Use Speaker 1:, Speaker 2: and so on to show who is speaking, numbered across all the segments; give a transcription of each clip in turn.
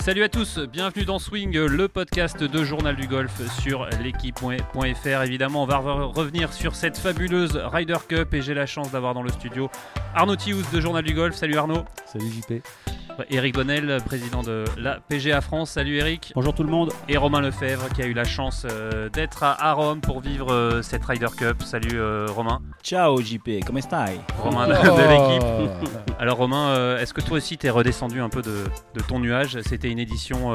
Speaker 1: Salut à tous, bienvenue dans Swing, le podcast de Journal du Golf sur l'équipe.fr. Évidemment, on va revenir sur cette fabuleuse Ryder Cup et j'ai la chance d'avoir dans le studio Arnaud Thiouz de Journal du Golf. Salut Arnaud.
Speaker 2: Salut JP.
Speaker 1: Eric Bonnel, président de la PGA France. Salut Eric.
Speaker 2: Bonjour tout le monde.
Speaker 1: Et Romain Lefebvre qui a eu la chance euh, d'être à, Rome pour vivre euh, cette Ryder Cup. Salut euh, Romain.
Speaker 3: Ciao JP, comment stai?
Speaker 1: Romain de, l'équipe. Alors Romain, est-ce que toi aussi t'es redescendu un peu de, ton nuage? C'était une édition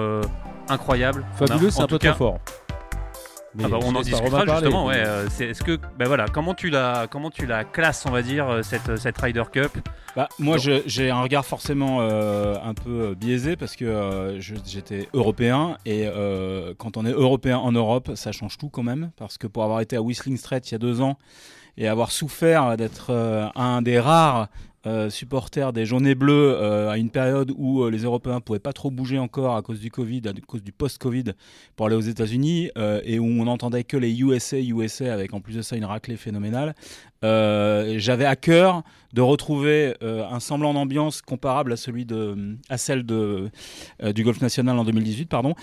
Speaker 1: incroyable.
Speaker 2: Fabuleux, c'est un peu trop fort.
Speaker 1: Ah bah, on en discutera justement. Ouais. Euh, est-ce que, bah voilà, comment tu la, comment tu la classes, on va dire, euh, cette, cette Ryder Cup?
Speaker 3: Bah, Moi, j'ai un regard forcément euh, un peu biaisé parce que j'étais européen et quand on est européen en Europe, ça change tout quand même. Parce que pour avoir été à Whistling Straits il y a deux ans et avoir souffert d'être un des rares euh, supporters des Journées Bleues euh, à une période où euh, les Européens ne pouvaient pas trop bouger encore à cause du Covid, à cause du post-Covid pour aller aux États-Unis et où on n'entendait que les USA, USA avec en plus de ça une raclée phénoménale. J'avais à cœur de retrouver un semblant d'ambiance comparable à celui de, à celle de, du Golf National en 2018, pardon.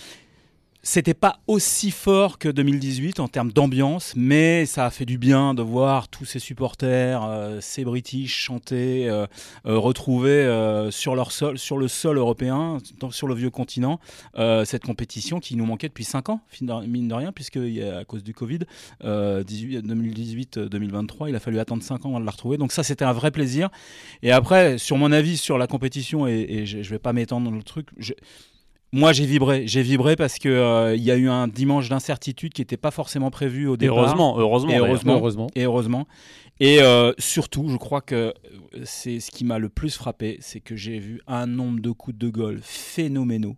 Speaker 3: C'était pas aussi fort que 2018 en termes d'ambiance, mais ça a fait du bien de voir tous ces supporters, euh, ces British chanter, euh, euh, retrouver sur leur sol, sur le sol européen, sur le vieux continent, cette compétition qui nous manquait depuis 5 ans, mine de rien, puisque à cause du Covid, 2018-2023, il a fallu attendre 5 ans avant de la retrouver. Donc ça, c'était un vrai plaisir. Et après, sur mon avis sur la compétition, et, je, ne vais pas m'étendre dans le truc. Je, moi, j'ai vibré. J'ai vibré parce que euh, il y a eu un dimanche d'incertitude qui n'était pas forcément prévu au départ.
Speaker 1: heureusement, heureusement,
Speaker 3: et heureusement, heureusement. Et heureusement. Et euh, surtout, je crois que c'est ce qui m'a le plus frappé, c'est que j'ai vu un nombre de coups de golf phénoménaux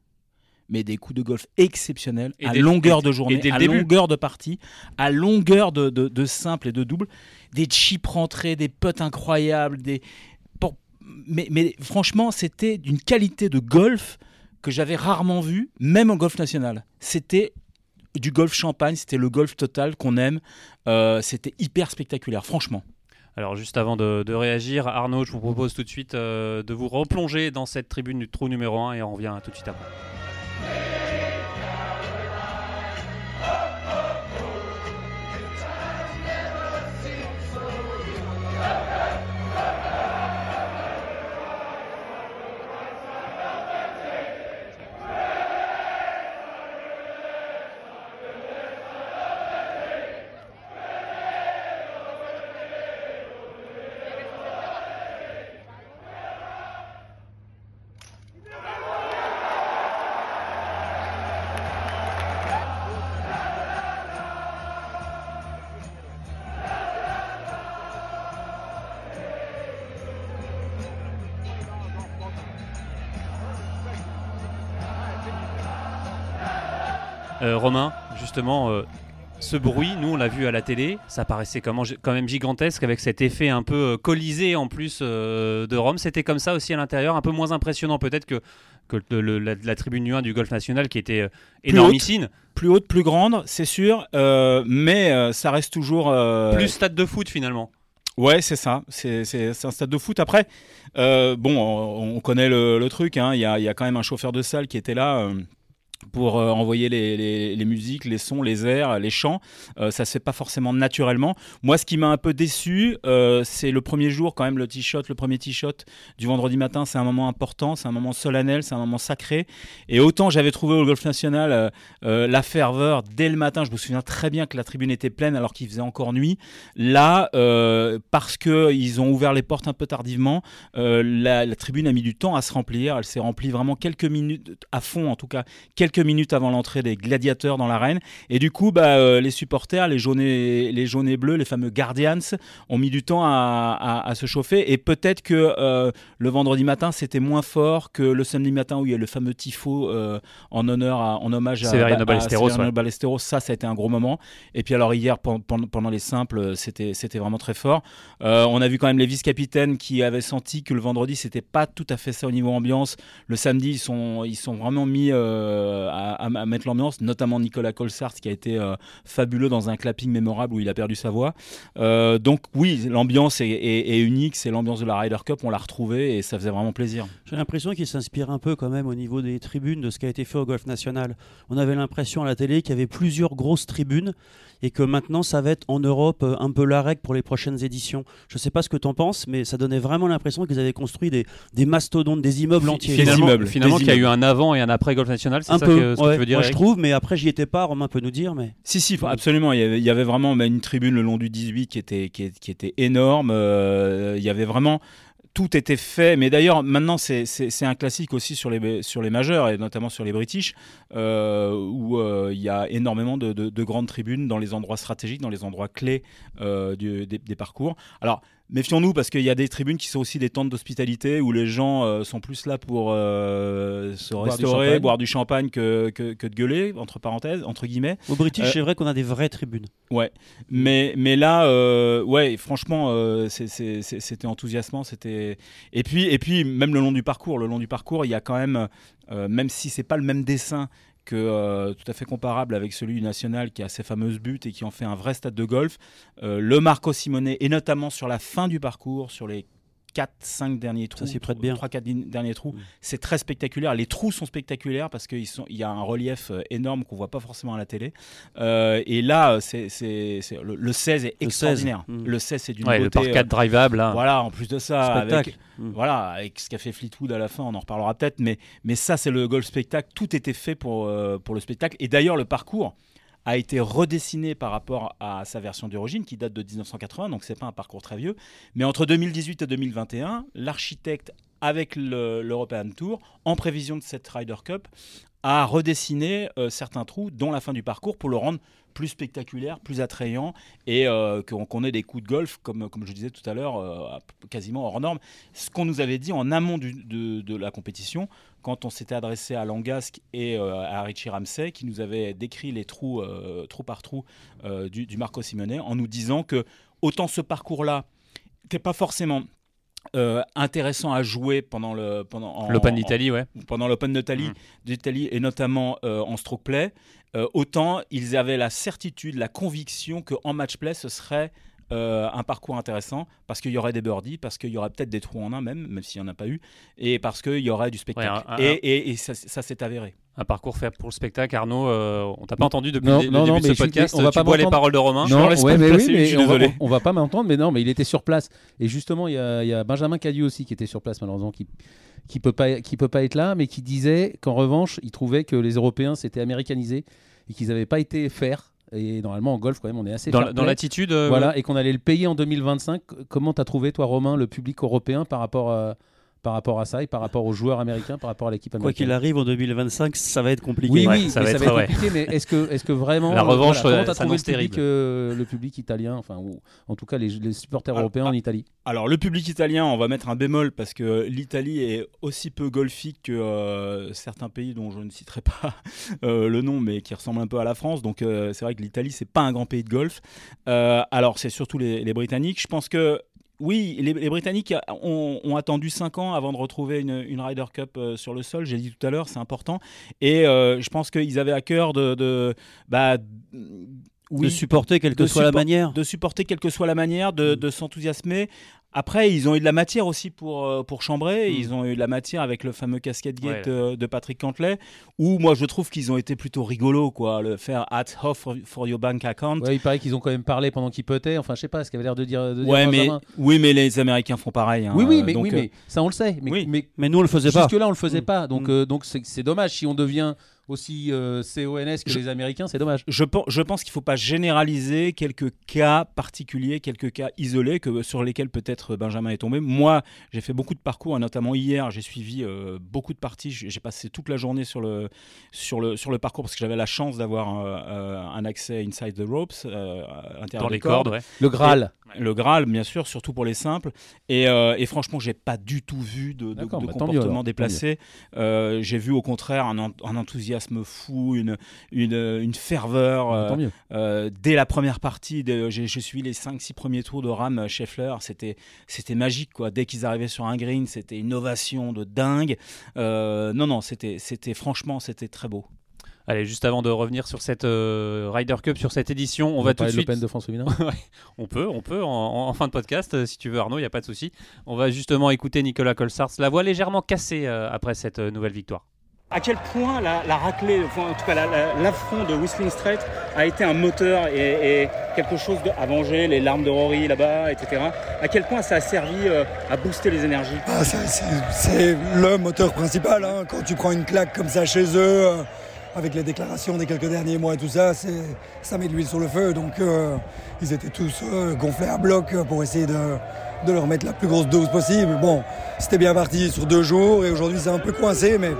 Speaker 3: mais des coups de golf exceptionnels à longueur de journée, à longueur de partie, à longueur de, de, simple et de double, des chips rentrés, des putts incroyables, des mais, mais franchement, c'était d'une qualité de golf que j'avais rarement vu, même en golf national. C'était du golf champagne, c'était le golf total qu'on aime. Euh, c'était hyper spectaculaire, franchement.
Speaker 1: Alors juste avant de, réagir, Arnaud, je vous propose tout de suite euh, de vous replonger dans cette tribune du trou numéro 1 et on revient tout de suite après. Romain, justement, euh, ce bruit, nous on l'a vu à la télé, ça paraissait quand même gigantesque avec cet effet un peu euh, colisé en plus de Rome. C'était comme ça aussi à l'intérieur, un peu moins impressionnant peut-être que, que la, tribune nu 1 du Golf National qui était énormissime.
Speaker 3: Plus haute, plus grande, c'est sûr, mais ça reste toujours.
Speaker 1: Plus stade de foot finalement.
Speaker 3: Ouais, c'est ça. C'est un stade de foot. Après, bon, on, connaît le, truc. Hein. Il y, a, y, a, quand même un chauffeur de salle qui était là pour euh, envoyer les, musiques, les sons, les airs, les chants. Euh, ça se fait pas forcément naturellement. Moi, ce qui m'a un peu déçu, euh, c'est le premier jour quand même, le t-shot, le premier t-shot du vendredi matin. C'est un moment important, c'est un moment solennel, c'est un moment sacré. Et autant j'avais trouvé au Golf National la ferveur dès le matin. Je me souviens très bien que la tribune était pleine alors qu'il faisait encore nuit. Là, parce que ils ont ouvert les portes un peu tardivement, la, tribune a mis du temps à se remplir. Elle s'est remplie vraiment quelques minutes à fond, en tout cas minutes avant l'entrée des gladiateurs dans l'arène. Et du coup, bah, euh, les supporters, les jaunes, et, les jaunes et bleus, les fameux Guardians, ont mis du temps à, se chauffer. Et peut-être que euh, le vendredi matin, c'était moins fort que le samedi matin où il y a le fameux tifo euh, en honneur, en hommage à
Speaker 1: Severiano Ballesteros.
Speaker 3: Ça, ça a été un gros moment. Et puis alors hier, pendant, les simples, c'était, c'était vraiment très fort. on a vu quand même les vice-capitaines qui avaient senti que le vendredi, c'était pas tout à fait ça au niveau ambiance. Le samedi, ils sont, ils sont vraiment mis à, mettre l'ambiance, notamment Nicolas Colsart qui a été fabuleux dans un clapping mémorable où il a perdu sa voix. donc oui, l'ambiance est, unique, c'est l'ambiance de la Ryder Cup, on l'a retrouvée et ça faisait vraiment plaisir.
Speaker 4: J'ai l'impression qu'il s'inspire un peu quand même au niveau des tribunes de ce qui a été fait au Golf National. On avait l'impression à la télé qu'il y avait plusieurs grosses tribunes et que maintenant ça va être en Europe euh, un peu la règle pour les prochaines éditions. Je ne sais pas ce que tu en penses, mais ça donnait vraiment l'impression qu'ils avaient construit des, des, mastodontes, des immeubles entiers.
Speaker 1: Finalement, finalement qu'il y a eu un avant et un après Golf National, c'est ça que, ce que tu veux dire
Speaker 4: Moi je trouve, mais après j'y étais pas, Romain peut nous dire. Mais...
Speaker 3: Si, si, absolument. Il y avait, il y avait vraiment bah, une tribune le long du 18 qui était, qui, était énorme. Euh, il y avait vraiment tout était fait. Mais d'ailleurs, maintenant, c'est un classique aussi sur les, sur les majeurs, et notamment sur les British, euh, où euh, il y a énormément de, de, grandes tribunes dans les endroits stratégiques, dans les endroits clés euh, du, des, des, parcours. Alors, Méfions-nous parce qu'il y a des tribunes qui sont aussi des tentes d'hospitalité où les gens euh, sont plus là pour euh, se restaurer, boire du champagne que, que, de gueuler, entre parenthèses, entre guillemets.
Speaker 4: Au British, euh, c'est vrai qu'on a des vraies tribunes.
Speaker 3: Ouais, mais, mais là, ouais, franchement, c'était enthousiasmant. C'était et puis, et puis, même le long du parcours, le long du parcours, il y a quand même, même si c'est pas le même dessin que euh, tout à fait comparable avec celui du National qui a ses fameuses buts et qui en fait un vrai stade de golf. Euh, le Marco Simone, et notamment sur la fin du parcours, sur les 4-5 derniers trous, 3-4 derniers trous, mm. c'est très spectaculaire. Les trous sont spectaculaires parce qu'il y a un relief euh, énorme qu'on voit pas forcément à la télé. Euh, et là, c'est, le, 16 est extraordinaire. Le 16, mm. c'est d'une
Speaker 1: ouais,
Speaker 3: beauté.
Speaker 1: Le par 4 drivable.
Speaker 3: Hein. Voilà, en plus de ça, avec, mm. voilà, avec ce qu'a fait Fleetwood à la fin, on en reparlera peut-être. Mais, mais ça, c'est le golf spectacle. Tout était fait pour, euh, pour le spectacle. Et d'ailleurs, le parcours a été redessiné par rapport à sa version d'origine qui date de 1980, donc c'est pas un parcours très vieux. Mais entre 2018 et 2021, l'architecte avec l'European Tour, en prévision de cette Ryder Cup, a redessiné euh, certains trous, dont la fin du parcours, pour le rendre plus spectaculaire, plus attrayant et euh, qu'on ait des coups de golf, comme, comme je disais tout à l'heure, euh, quasiment hors norme. Ce qu'on nous avait dit en amont de, la compétition, quand on s'était adressé à Langasque et euh, à Richie Ramsey, qui nous avait décrit les trous, trou par trou du, du, Marco Simone, en nous disant que autant ce parcours-là n'était pas forcément intéressant à jouer pendant le pendant
Speaker 1: l'Open d'Italie ouais
Speaker 3: pendant l'Open d'Italie mmh. d'Italie et notamment en stroke play euh, autant ils avaient la certitude, la conviction qu'en match play, ce serait euh, un parcours intéressant parce qu'il y aurait des birdies, parce qu'il y aurait peut-être des trous en un même, même s'il n'y en a pas eu, et parce qu'il y aurait du spectacle. et, ça, s'est avéré.
Speaker 1: Un parcours fait pour le spectacle, Arnaud. Euh, on t'a pas entendu depuis le début de ce podcast. On va tu pas les paroles de Romain.
Speaker 2: Non, je, ouais, mais oui, mais je suis désolé. On va, va pas m'entendre, mais non, mais il était sur place. Et justement, il y a, y a Benjamin Cadieux aussi qui était sur place malheureusement, qui qui peut pas qui peut pas être là, mais qui disait qu'en revanche, il trouvait que les Européens s'étaient américanisés et qu'ils n'avaient pas été faire. Et normalement, en golf, quand même, on est assez.
Speaker 1: Dans, dans l'attitude. Euh,
Speaker 2: voilà, et qu'on allait le payer en 2025. Comment tu as trouvé, toi, Romain, le public européen par rapport à par rapport à ça et par rapport aux joueurs américains, par rapport à l'équipe américaine.
Speaker 4: Quoi qu'il arrive en 2025, ça va être compliqué.
Speaker 2: Oui, oui, ça, va, être, compliqué, mais est-ce que, est-ce que vraiment
Speaker 1: la revanche,
Speaker 2: voilà, comment trouvé le public, euh, le public italien, enfin, ou en tout cas les, supporters européens en Italie?
Speaker 3: Alors le public italien, on va mettre un bémol parce que l'Italie est aussi peu golfique que euh, certains pays dont je ne citerai pas euh, le nom, mais qui ressemblent un peu à la France. Donc c'est vrai que l'Italie, c'est pas un grand pays de golf. alors c'est surtout les, les Britanniques. Je pense que oui, les, Britanniques ont, attendu 5 ans avant de retrouver une, Ryder Cup euh, sur le sol. J'ai dit tout à l'heure, c'est important. Et euh, je pense qu'ils avaient à cœur de, bah,
Speaker 4: de supporter quelle que soit la manière.
Speaker 3: De supporter quelle que soit la manière, de, mm. s'enthousiasmer. Après, ils ont eu de la matière aussi pour, euh, pour chambrer. Mm. Ils ont eu de la matière avec le fameux casquette gate euh, de Patrick Cantley, où moi je trouve qu'ils ont été plutôt rigolos, quoi. Le faire at off for, your bank account.
Speaker 2: Ouais, il paraît qu'ils ont quand même parlé pendant qu'ils potaient. Enfin, je sais pas ce qu'il avait l'air de dire.
Speaker 3: ouais, mais, oui, mais les Américains font pareil. Hein.
Speaker 2: oui, oui, mais, oui, mais ça on le sait. Mais,
Speaker 4: mais, mais, nous on le faisait pas.
Speaker 2: Jusque-là, on le faisait mm. pas. Donc, euh, donc c'est dommage si on devient aussi euh, CONS que les Américains, c'est dommage.
Speaker 3: Je, je pense qu'il ne faut pas généraliser quelques cas particuliers, quelques cas isolés que, sur lesquels peut-être Benjamin est tombé. Moi, j'ai fait beaucoup de parcours, notamment hier, j'ai suivi euh, beaucoup de parties. J'ai passé toute la journée sur le, sur le, sur le parcours parce que j'avais la chance d'avoir euh, un accès inside the ropes,
Speaker 1: dans les cordes.
Speaker 2: Le Graal.
Speaker 3: le Graal, bien sûr, surtout pour les simples. Et, et franchement, j'ai pas du tout vu de, de, bah, comportement déplacé. j'ai vu au contraire un, un enthousiasme fou, une, une, ferveur. Euh, euh, dès la première partie, j'ai suivi les 5-6 premiers tours de Ram euh, Scheffler, c'était magique. Quoi. Dès qu'ils arrivaient sur un green, c'était une ovation de dingue. non, non, c'était franchement, c'était très beau.
Speaker 1: Allez, juste avant de revenir sur cette euh, Ryder Cup, sur cette édition, on, va tout de suite.
Speaker 2: l'Open de France féminin.
Speaker 1: on peut, on peut en, fin de podcast, euh, si tu veux Arnaud, il n'y a pas de souci. On va justement écouter Nicolas Colsars, la voix légèrement cassée après cette nouvelle victoire
Speaker 5: à quel point la, raclée, en tout cas l'affront de Whistling Strait a été un moteur et, quelque chose à venger, les larmes de Rory là-bas, etc. À quel point ça a servi euh, à booster les énergies?
Speaker 6: Ah, C'est le moteur principal. Hein. Quand tu prends une claque comme ça chez eux, euh, avec les déclarations des quelques derniers mois et tout ça, ça met de l'huile sur le feu. Donc euh, ils étaient tous gonflés à bloc pour essayer de, de leur mettre la plus grosse dose possible. Bon, c'était bien parti sur deux jours et aujourd'hui c'est un peu coincé, mais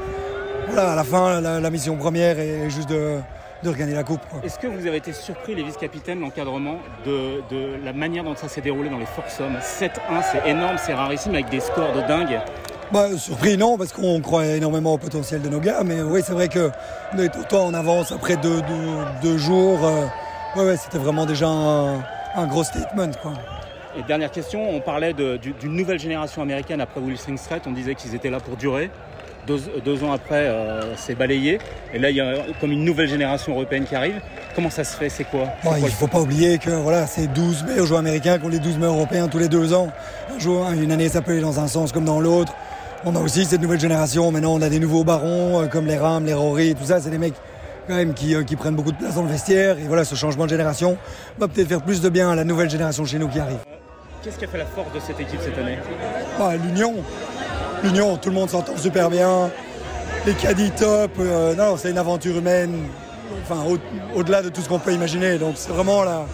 Speaker 6: voilà, à la fin, la, mission première est juste de, regagner la coupe.
Speaker 5: Est-ce que vous avez été surpris, les vice-capitaines, l'encadrement, de, la manière dont ça s'est déroulé dans les Forces 7-1, c'est énorme, c'est rarissime, avec des scores de dingue.
Speaker 6: Bah, surpris, non, parce qu'on croyait énormément au potentiel de nos gars, mais oui, c'est vrai qu'on est autant en avance après deux, jours. Euh, ouais, c'était vraiment déjà un, gros statement. Quoi.
Speaker 5: Et dernière question, on parlait d'une nouvelle génération américaine après Wilson Strait, on disait qu'ils étaient là pour durer. Deux, ans après, euh, c'est balayé. Et là, il y a comme une nouvelle génération européenne qui arrive. Comment ça se fait? C'est quoi,
Speaker 6: Il ne faut pas oublier que voilà, c'est 12 meilleurs joueurs américains qui ont les 12 meilleurs européens tous les deux ans. Un une année, ça peut aller dans un sens comme dans l'autre. On a aussi cette nouvelle génération. Maintenant, on a des nouveaux barons euh, comme les Rams, les Rory, tout ça. C'est des mecs quand même qui, euh, qui, prennent beaucoup de place dans le vestiaire. Et voilà, ce changement de génération va peut-être faire plus de bien à la nouvelle génération chez nous qui arrive.
Speaker 5: Qu'est-ce qui a fait la force de cette équipe cette année?
Speaker 6: Bah, L'union l'union, tout le monde s'entend super bien. Les caddies top, euh, non, c'est une aventure humaine, enfin au-delà de tout ce qu'on peut imaginer. Donc c'est vraiment la,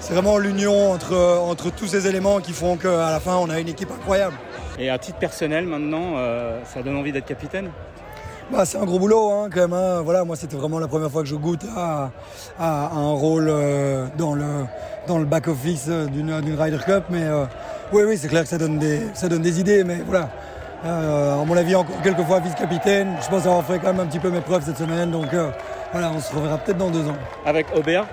Speaker 6: c'est vraiment l'union entre, entre tous ces éléments qui font qu'à la fin on a une équipe incroyable.
Speaker 5: Et à titre personnel maintenant, euh, ça donne envie d'être capitaine?
Speaker 6: Bah, c'est un gros boulot hein, quand même. Hein. Voilà, moi c'était vraiment la première fois que je goûte à, un rôle euh, dans le dans le back office d'une Ryder Cup, mais oui oui c'est clair que ça donne des ça donne des idées, mais voilà euh, mon avis, encore quelques fois vice-capitaine. Je pense avoir fait quand même un petit peu mes preuves cette semaine. Donc euh, voilà, on se reverra peut-être dans deux ans.
Speaker 5: Avec Aubert,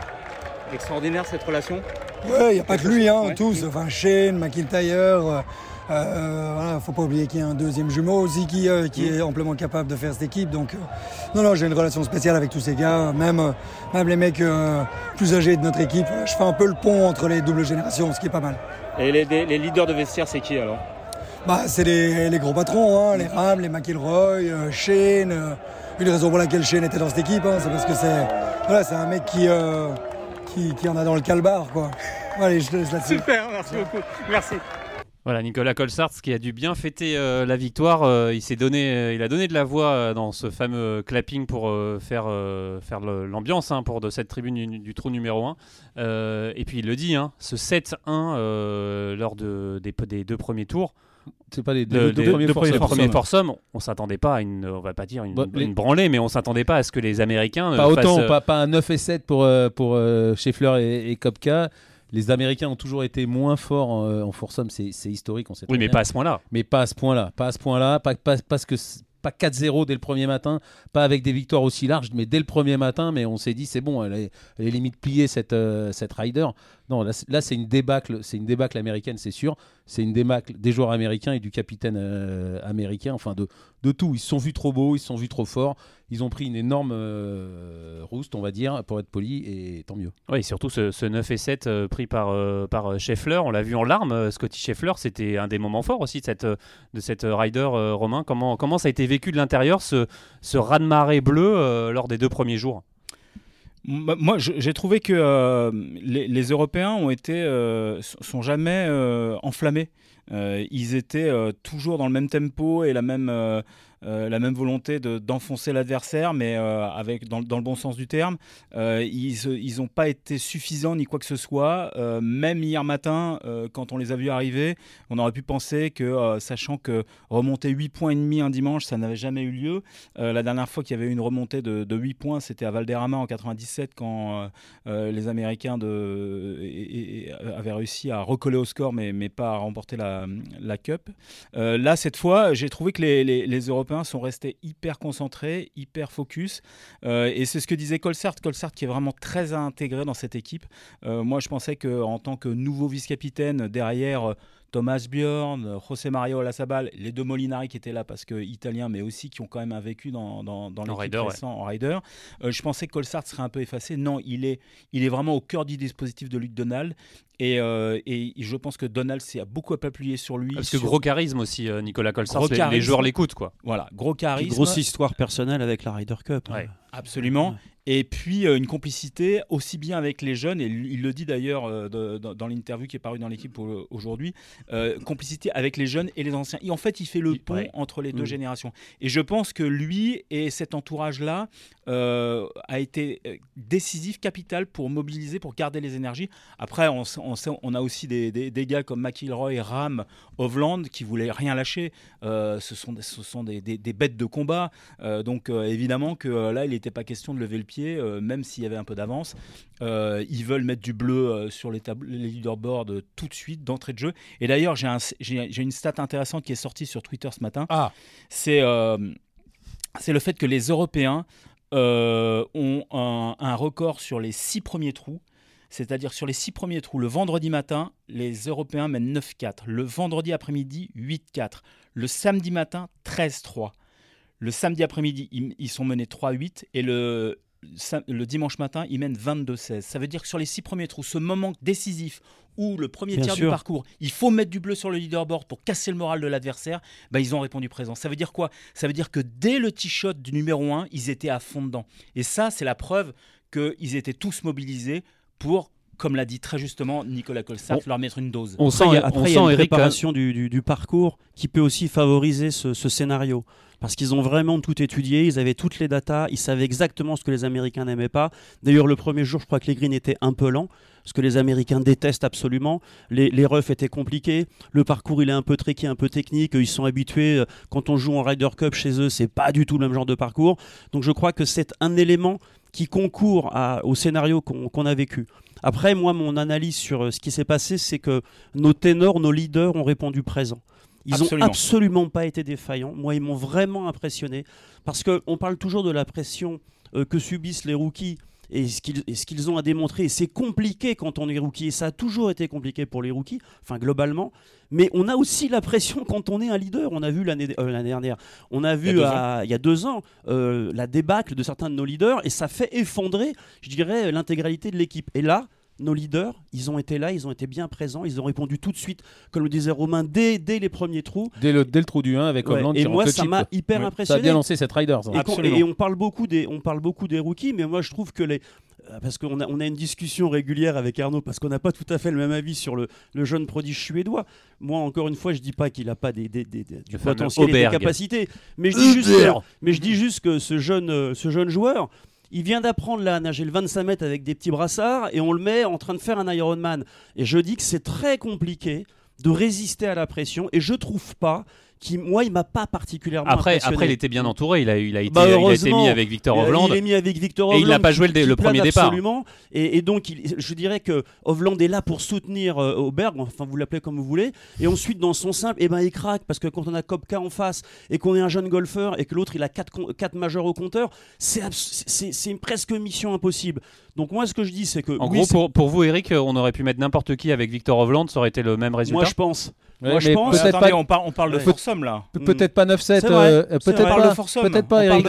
Speaker 5: extraordinaire cette relation
Speaker 6: Oui, il n'y a pas que lui, hein, tous. Enfin, Shane, McIntyre. Euh, voilà, faut pas oublier qu'il y a un deuxième jumeau aussi qui, qui est amplement capable de faire cette équipe. Donc, non, non, j'ai une relation spéciale avec tous ces gars, même, même les mecs plus âgés de notre équipe. Je fais un peu le pont entre les doubles générations, ce qui est pas mal.
Speaker 5: Et les, les leaders de vestiaire, c'est qui alors?
Speaker 6: Bah, c'est les, gros patrons, hein, les Rams, les McIlroy, euh, Shane. Euh, une raison pour laquelle Shane était dans cette équipe, hein, c'est parce que c'est voilà, c'est un mec qui, euh, qui, qui, en a dans le calbar. Quoi.
Speaker 5: Allez, je laisse là-dessus. Super, merci beaucoup. Merci.
Speaker 1: Voilà, Nicolas Colsart qui a dû bien fêter la victoire. il s'est donné, il a donné de la voix dans ce fameux clapping pour faire, faire l'ambiance hein, pour de cette tribune du, trou numéro 1. et puis il le dit, hein, ce 7-1 lors de, des, des, deux premiers tours,
Speaker 2: c'est pas les deux,
Speaker 1: premiers, foursomes. On s'attendait pas à une, on va pas dire une, bah, branlée, mais on s'attendait pas à ce que les Américains.
Speaker 2: Pas autant, pas, pas, un 9 et 7 pour, euh, pour euh, Scheffler et, et Kopka les Américains ont toujours été moins forts en, euh, foursomme, c'est historique. On sait
Speaker 1: oui, mais pas à ce point-là.
Speaker 2: Mais pas à ce point-là. Pas à ce point-là. Pas, pas, parce que pas 4-0 dès le premier matin, pas avec des victoires aussi larges, mais dès le premier matin, mais on s'est dit c'est bon, elle est, limite pliée cette, cette rider. Non, là, c'est une débâcle, c'est une débâcle américaine, c'est sûr. C'est une débâcle des joueurs américains et du capitaine euh, américain, enfin de, tout. Ils se sont vus trop beaux, ils se sont vus trop forts. Ils ont pris une énorme euh, rouste, on va dire, pour être poli, et tant mieux.
Speaker 1: Oui, surtout ce, 9 et 7 euh, pris par, par Scheffler, on l'a vu en larmes. Scotty Scheffler, c'était un des moments forts aussi de cette, de cette rider romain. Comment, comment ça a été vécu de l'intérieur, ce, ce raz-de-marée bleu lors des deux premiers jours?
Speaker 3: Moi, j'ai trouvé que euh, les, Européens ont été, euh, sont jamais euh, enflammés. Ils étaient toujours dans le même tempo et la même euh, la même volonté d'enfoncer l'adversaire, mais euh, avec, dans, le bon sens du terme. Euh, ils n'ont pas été suffisants ni quoi que ce soit. même hier matin, quand on les a vus arriver, on aurait pu penser que, sachant que remonter 8 points et demi un dimanche, ça n'avait jamais eu lieu. la dernière fois qu'il y avait eu une remontée de, 8 points, c'était à Valderrama en 97 quand les Américains de, avaient réussi à recoller au score, mais, mais pas à remporter la, la Cup. là, cette fois, j'ai trouvé que les, Européens sont restés hyper concentrés, hyper focus. Euh, et c'est ce que disait Colsart. Colsart qui est vraiment très intégré dans cette équipe. Euh, moi, je pensais qu'en tant que nouveau vice-capitaine, derrière Thomas Bjorn, José Mario Lasabal, les deux Molinari qui étaient là parce que italiens, mais aussi qui ont quand même un vécu dans, dans, dans l'équipe récent en rider. Euh, je pensais que Colsart serait un peu effacé. Non, il est, il est vraiment au cœur du dispositif de Luc Donald. Et, euh, et, je pense que Donald s'est beaucoup appuyé sur lui.
Speaker 1: Parce que gros charisme aussi, euh, Nicolas Colsart. Les, joueurs l'écoutent, quoi.
Speaker 3: Voilà, gros charisme.
Speaker 4: grosse histoire personnelle avec la Ryder Cup.
Speaker 3: Hein. Absolument. Et puis euh, une complicité aussi bien avec les jeunes, et il le dit d'ailleurs euh, dans, l'interview qui est parue dans l'équipe aujourd'hui, euh, complicité avec les jeunes et les anciens. Et en fait, il fait le pont entre les deux mm. générations. Et je pense que lui et cet entourage-là a été décisif, capital pour mobiliser, pour garder les énergies. Après, on, on, a aussi des, des, gars comme McIlroy, Ram, Hovland qui voulaient rien lâcher. ce sont, ce sont des, des bêtes de combat. donc évidemment que là, il n'était pas question de lever le pied euh, même s'il y avait un peu d'avance. Euh, ils veulent mettre du bleu euh, sur les, les leaderboards tout de suite, d'entrée de jeu. Et d'ailleurs, j'ai une stat intéressante qui est sortie sur Twitter ce matin.
Speaker 2: Ah.
Speaker 3: C'est c'est le fait que les Européens ont un, record sur les six premiers trous. C'est-à-dire sur les six premiers trous, le vendredi matin, les Européens mènent 9-4. Le vendredi après-midi, 8-4. Le samedi matin, 13-3. Le samedi après-midi, ils, sont menés 3-8. Et le, le dimanche matin, ils mènent 22-16. Ça veut dire que sur les six premiers trous, ce moment décisif où le premier tiers du parcours, il faut mettre du bleu sur le leaderboard pour casser le moral de l'adversaire, bah, ils ont répondu présent. Ça veut dire quoi? Ça veut dire que dès le t-shot du numéro 1, ils étaient à fond dedans. Et ça, c'est la preuve qu'ils étaient tous mobilisés pour comme l'a dit très justement Nicolas Colsart, leur mettre une dose.
Speaker 4: On sent, après, il y a une préparation du, parcours qui peut aussi favoriser ce scénario parce qu'ils ont vraiment tout étudié, ils avaient toutes les datas, ils savaient exactement ce que les Américains n'aimaient pas. D'ailleurs, le premier jour, je crois que les greens étaient un peu lents, ce que les Américains détestent absolument. Les, les roughs étaient compliqués, le parcours il est un peu tricky, un peu technique, ils sont habitués, euh, quand on joue en Ryder Cup chez eux, c'est pas du tout le même genre de parcours. Donc je crois que c'est un élément qui concourt au scénario qu'on a vécu. Après, moi, mon analyse sur euh, ce qui s'est passé, c'est que nos ténors, nos leaders ont répondu présent. Ils n'ont absolument pas été défaillants. Moi, ils m'ont vraiment impressionné. Parce qu'on parle toujours de la pression euh, que subissent les rookies et ce qu'ils ont à démontrer. C'est compliqué quand on est rookie. Et ça a toujours été compliqué pour les rookies, enfin globalement. Mais on a aussi la pression quand on est un leader. On a vu l'année euh, dernière, on a vu il y a deux ans, euh, la débâcle de certains de nos leaders. Et ça fait effondrer, je dirais, l'intégralité de l'équipe. Et là, nos leaders, ils ont été là, ils ont été bien présents, ils ont répondu tout de suite, comme le disait Romain, dès, dès les premiers trous.
Speaker 2: Dès le, dès le trou du 1 avec Holland
Speaker 4: Et moi, ça m'a hyper impressionné. Ça
Speaker 2: a bien lancé cette Riders.
Speaker 4: Hein. Et, on, parle beaucoup des, on parle beaucoup des rookies, mais moi je trouve que les, euh, parce qu'on a, on a une discussion régulière avec Arnaud, parce qu'on n'a pas tout à fait le même avis sur le, le, jeune prodige suédois. Moi, encore une fois, je dis pas qu'il n'a pas des, des, des, du potentiel et des capacités, mais je, dis juste, mais je dis juste que ce jeune, euh, ce jeune joueur, il vient d'apprendre à nager le 25 mètres avec des petits brassards et on le met en train de faire un Ironman. Et je dis que c'est très compliqué de résister à la pression et je trouve pas qui, moi, il m'a pas particulièrement
Speaker 1: après, Après, il était bien entouré. Il a, il a, été, bah, il a été mis avec Victor Hovland.
Speaker 4: Il est mis avec Victor Hovland.
Speaker 1: Et il n'a pas joué le, le premier départ.
Speaker 4: Absolument. Et, et donc, il, je dirais que Hovland est là pour soutenir euh, Auberg, enfin, vous l'appelez comme vous voulez. Et ensuite, dans son simple, eh ben, il craque parce que quand on a Kopka en face et qu'on est un jeune golfeur et que l'autre, il a 4 quatre, majeurs au compteur, c'est presque mission impossible. Donc, moi, ce que je dis, c'est que.
Speaker 1: En gros, pour, pour vous, Eric, on aurait pu mettre n'importe qui avec Victor Hovland, ça aurait été le même résultat.
Speaker 4: Moi, je pense. Moi, je pense.
Speaker 3: Attendez, pas... on, parle, on parle de Forsum là.
Speaker 2: Peut-être pas 9-7. Euh, peut-être pas, peut-être pas, Eric.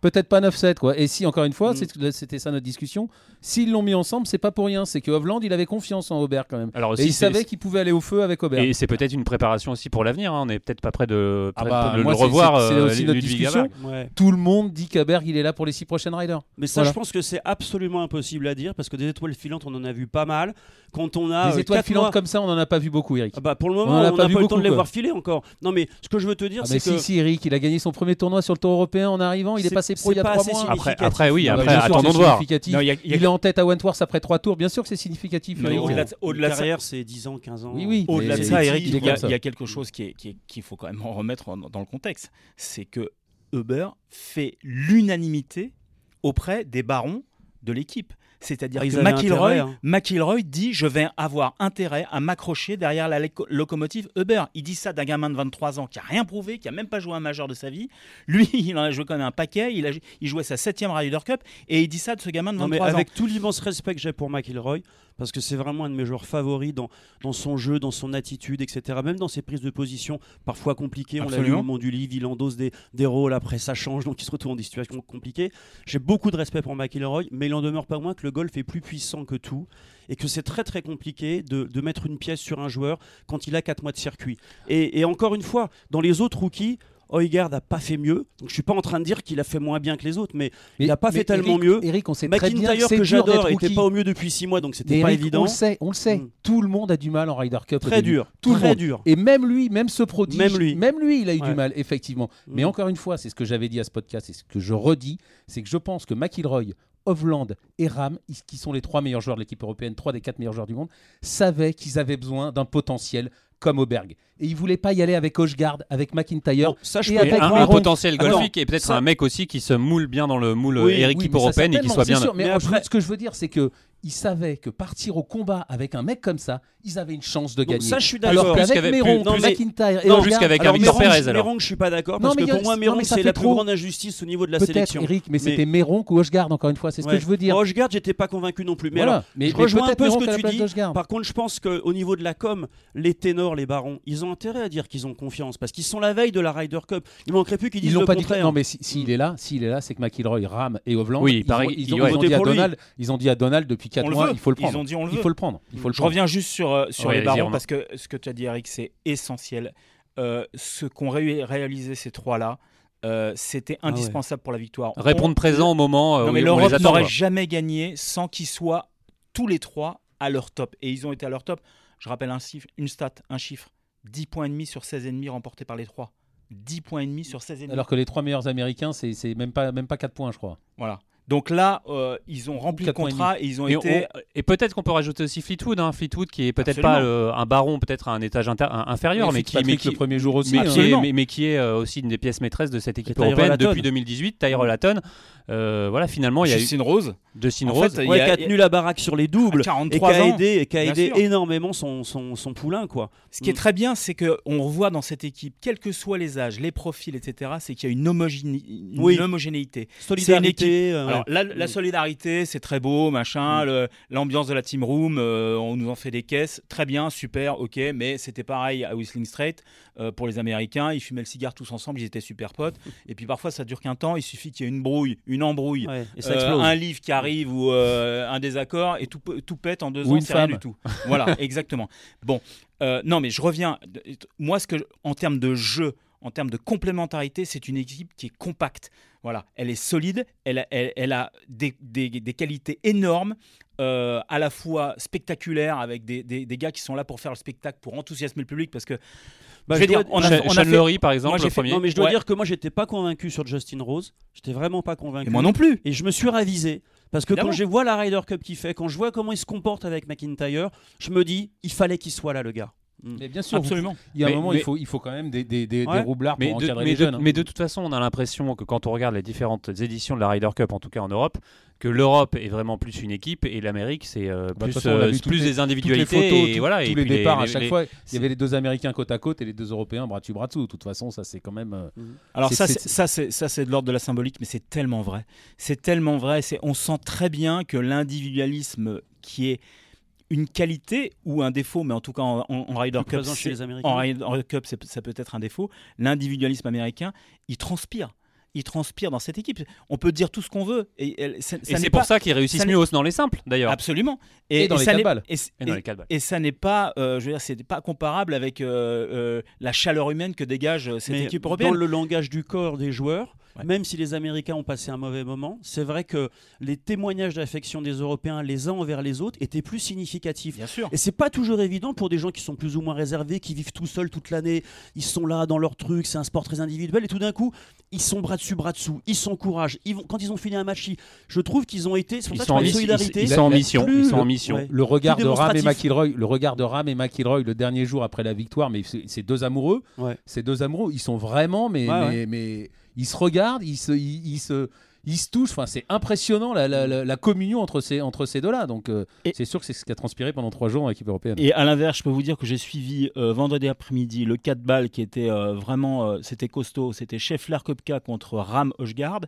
Speaker 4: Peut-être
Speaker 2: pas 9-7 quoi. Et si encore une fois, mm. c'était ça notre discussion. S'ils l'ont mis ensemble, c'est pas pour rien. C'est que Hovland, il avait confiance en Aubert quand même. Alors aussi, et il savait qu'il pouvait aller au feu avec Aubert.
Speaker 1: Et c'est peut-être une préparation aussi pour l'avenir. Hein. On n'est peut-être pas prêt de, ah bah, le revoir.
Speaker 2: C'est euh, aussi notre discussion. Tout le monde dit qu'Aberg il est là pour les 6 prochaines riders.
Speaker 4: Mais ça, je pense que c'est absolument impossible à dire parce que des étoiles filantes, on en a vu pas mal. Quand on a
Speaker 2: des étoiles filantes comme ça, on en a pas vu beaucoup, Eric.
Speaker 4: Ah bah, pour le moment, on n'a pas eu le temps de les voir filer encore. Non, mais ce que je veux te dire, ah, c'est que.
Speaker 2: Si, si, Eric, il a gagné son premier tournoi sur le Tour européen en arrivant. Il est, passé pro il y a 3 mois.
Speaker 1: Après, après, oui, après, attendons de voir.
Speaker 2: Il est en tête à Wentworth après 3 tours. Bien sûr que c'est significatif.
Speaker 4: Au-delà de carrière, c'est 10 ans, 15 ans.
Speaker 2: Oui, oui.
Speaker 3: Au-delà de ça, Eric, il y a quelque chose qu'il faut quand même remettre dans le contexte. C'est que Uber fait l'unanimité auprès des barons de l'équipe. C'est-à-dire que McIlroy, hein. McIlroy, dit je vais avoir intérêt à m'accrocher derrière la locomotive Uber. Il dit ça d'un gamin de 23 ans qui a rien prouvé, qui a même pas joué un majeur de sa vie. Lui, il en a joué quand même un paquet. Il, a, il jouait sa septième Ryder Cup et il dit ça de ce gamin de 23
Speaker 4: non, mais Avec tout l'immense respect que j'ai pour McIlroy, parce que c'est vraiment un de mes joueurs favoris dans, dans son jeu, dans son attitude, etc. Même dans ses prises de position, parfois compliquées. On l'a vu au moment du livre, il endosse des, des rôles, après ça change, donc il se retrouve dans des situations compliquées. J'ai beaucoup de respect pour McIlroy, mais il en demeure pas moins que le golf est plus puissant que tout et que c'est très très compliqué de, de, mettre une pièce sur un joueur quand il a 4 mois de circuit. Et, et encore une fois, dans les autres rookies, Oygaard n'a pas fait mieux. Donc je suis pas en train de dire qu'il a fait moins bien que les autres, mais, il n'a pas fait tellement mieux.
Speaker 2: Eric, on sait très bien
Speaker 4: que, que j'adore n'était pas au mieux depuis 6 mois, donc c'était pas évident.
Speaker 2: On le sait, on le sait. Mm. Tout le monde a du mal en Ryder Cup.
Speaker 4: Très dur,
Speaker 2: tout
Speaker 4: très dur.
Speaker 2: Et même lui, même ce prodige,
Speaker 4: même lui,
Speaker 2: même lui il a eu du mal, effectivement. Mm. Mais encore une fois, c'est ce que j'avais dit à ce podcast, et ce que je redis, c'est que je pense que McIlroy, Hovland et Ram, qui sont les trois meilleurs joueurs de l'équipe européenne, trois des quatre meilleurs joueurs du monde, savaient qu'ils avaient besoin d'un potentiel comme Auberg. Et il voulait pas y aller avec Oshgard, avec McIntyre.
Speaker 1: ça, je et avec un, potentiel golfique et peut-être un mec aussi qui se moule bien dans le moule oui, équipe européenne et qui soit bien.
Speaker 2: Sûr, mais, après... ce que je veux dire, c'est que ils savaient que partir au combat avec un mec comme ça, ils avaient une chance de gagner.
Speaker 4: ça, je suis d'accord.
Speaker 2: Alors qu'avec Méron, McIntyre et
Speaker 1: non, qu'avec un Victor Perez. Alors.
Speaker 4: Méron, je suis pas d'accord parce que pour moi, Méron, c'est la plus grande injustice au niveau de la sélection.
Speaker 2: Eric, mais c'était Méron ou Hochgard encore une fois, c'est ce que je veux dire.
Speaker 4: Hochgard, j'étais pas convaincu non plus. Mais alors, je rejoins un peu ce que tu dis. Par contre, je pense qu'au niveau de la com, les ténors, les barons, ils ont intérêt à dire qu'ils ont confiance parce qu'ils sont la veille de la Ryder Cup. Il manquerait plus qu'ils disent le contraire.
Speaker 2: Non, mais s'il est là, s'il est là, c'est que McIlroy, Ram et Hovland, ils ont dit à Donald depuis 4 mois, il faut le prendre.
Speaker 3: Ils ont dit on le
Speaker 2: veut. Il faut le prendre.
Speaker 3: Il faut le Je reviens juste sur, euh, sur les barons parce que ce que tu as dit, Eric, c'est essentiel. Euh, ce qu'ont réalisé ces trois-là, euh, c'était ah indispensable pour la victoire.
Speaker 1: Répondre présent au moment
Speaker 3: non, mais l'Europe n'aurait jamais gagné sans qu'ils soient tous les trois à leur top. Et ils ont été à leur top. Je rappelle un chiffre, une stat, un chiffre 10 points et demi sur 16 ennemis remportés par les trois. 10 points et demi sur 16 ennemis.
Speaker 2: Alors que les trois meilleurs américains, c'est même pas, même pas 4 points, je crois.
Speaker 3: Voilà. Donc là, euh, ils ont rempli le contrat et ils ont été.
Speaker 1: Et peut-être qu'on peut rajouter aussi Fleetwood, hein, Fleetwood qui est peut-être pas euh, un baron, peut-être à un étage inférieur, mais, qui,
Speaker 2: mais qui, le premier jour aussi,
Speaker 1: mais, qui, est, mais, qui est euh, aussi une des pièces maîtresses de cette équipe européenne depuis 2018, Tyrell Hatton. voilà, finalement, il y a
Speaker 3: Justin Rose.
Speaker 1: Justin Rose,
Speaker 4: qui a, tenu la baraque sur les doubles et qui a aidé, qui a aidé énormément son, son, son, poulain, quoi.
Speaker 3: Ce qui est mm. très bien, c'est que on voit dans cette équipe, quels que soient les âges, les profils, etc., c'est qu'il y a une, homogénéité.
Speaker 4: Solidarité.
Speaker 3: Alors, la, la solidarité c'est très beau, machin. Mm. L'ambiance de la team room, euh, on nous en fait des caisses, très bien, super, ok. Mais c'était pareil à Whistling Straight euh, pour les Américains. Ils fumaient le cigare tous ensemble, ils étaient super potes. Et puis parfois, ça dure qu'un temps. Il suffit qu'il y ait une brouille, une embrouille, euh, un livre qui arrive ou un désaccord et tout, tout pète en deux ans. C'est rien du tout. Voilà, exactement. Bon, non, mais je reviens. Moi, ce que, en termes de jeu, en termes de complémentarité, c'est une équipe qui est compacte. Voilà, elle est solide, elle, elle, a des, des, qualités énormes, euh, à la fois spectaculaires, avec des, des, gars qui sont là pour faire le spectacle, pour enthousiasmer le public, parce que
Speaker 1: bah, je vais dire, on a, on a fait... par exemple, le premier.
Speaker 4: Non, mais je dois dire que moi, j'étais pas convaincu sur Justin Rose. J'étais vraiment pas convaincu.
Speaker 3: Et moi non plus.
Speaker 4: Et je me suis ravisé. Parce que quand je vois la Ryder Cup qu'il fait, quand je vois comment il se comporte avec McIntyre, je me dis, il fallait qu'il soit là, le gars.
Speaker 2: Mm. Mais bien sûr, absolument. il y a un moment, il, faut, il faut quand même des, des, des, roublards pour encadrer les jeunes. Hein.
Speaker 1: Mais de toute façon, on a l'impression que quand on regarde les différentes éditions de la Ryder Cup, en tout cas en Europe, que l'Europe est vraiment plus une équipe et l'Amérique c'est euh, bah, plus, euh, plus des individualités.
Speaker 2: les photos,
Speaker 1: et, voilà,
Speaker 2: tous les départs à chaque fois, il y avait les deux Américains côte à côte et les deux Européens bras dessus bras dessous. De toute façon, ça c'est quand même. Euh,
Speaker 3: mm. Alors ça, ça c'est ça c'est de l'ordre de la symbolique, mais c'est tellement vrai. C'est tellement vrai. C'est on sent très bien que l'individualisme qui est une qualité ou un défaut, mais en tout cas en, Ryder Cup, en Ryder Cup, ça peut être un défaut. L'individualisme américain, il transpire il transpire dans cette équipe. On peut dire tout ce qu'on veut. Et,
Speaker 1: c'est pour ça qu'ils réussissent mieux dans les simples, d'ailleurs.
Speaker 3: Absolument.
Speaker 2: Et, dans les
Speaker 3: ça
Speaker 2: et,
Speaker 3: ça n'est pas, euh, je veux dire, c'est pas comparable avec euh, euh, la chaleur humaine que dégage cette équipe européenne.
Speaker 4: Dans le langage du corps des joueurs, même si les Américains ont passé un mauvais moment, c'est vrai que les témoignages d'affection des Européens les uns envers les autres étaient plus significatifs.
Speaker 3: Bien sûr.
Speaker 4: Et c'est pas toujours évident pour des gens qui sont plus ou moins réservés, qui vivent tout seuls toute l'année. Ils sont là dans leur truc, c'est un sport très individuel, et tout d'un coup, ils sont bras dessus, bras dessous, ils s'encouragent. Ils vont, quand ils ont fini un match, je trouve qu'ils ont été.
Speaker 1: Ils, sont en, solidarité. Ils, sont en mission. Ils sont en mission.
Speaker 2: Le regard de Ram et McIlroy, le regard de Ram et McIlroy le dernier jour après la victoire, mais ces deux amoureux, ces deux amoureux, ils sont vraiment, mais, mais, mais ils se regardent, ils se, ils, se, ils se touchent. Enfin, c'est impressionnant la, la, communion entre ces, entre ces deux-là. Donc, euh, c'est sûr que c'est ce qui a transpiré pendant trois jours en équipe européenne.
Speaker 3: Et à l'inverse, je peux vous dire que j'ai suivi euh, vendredi après-midi le 4 balles qui était euh, vraiment, c'était costaud. C'était Scheffler Kopka contre Ram Hochgard.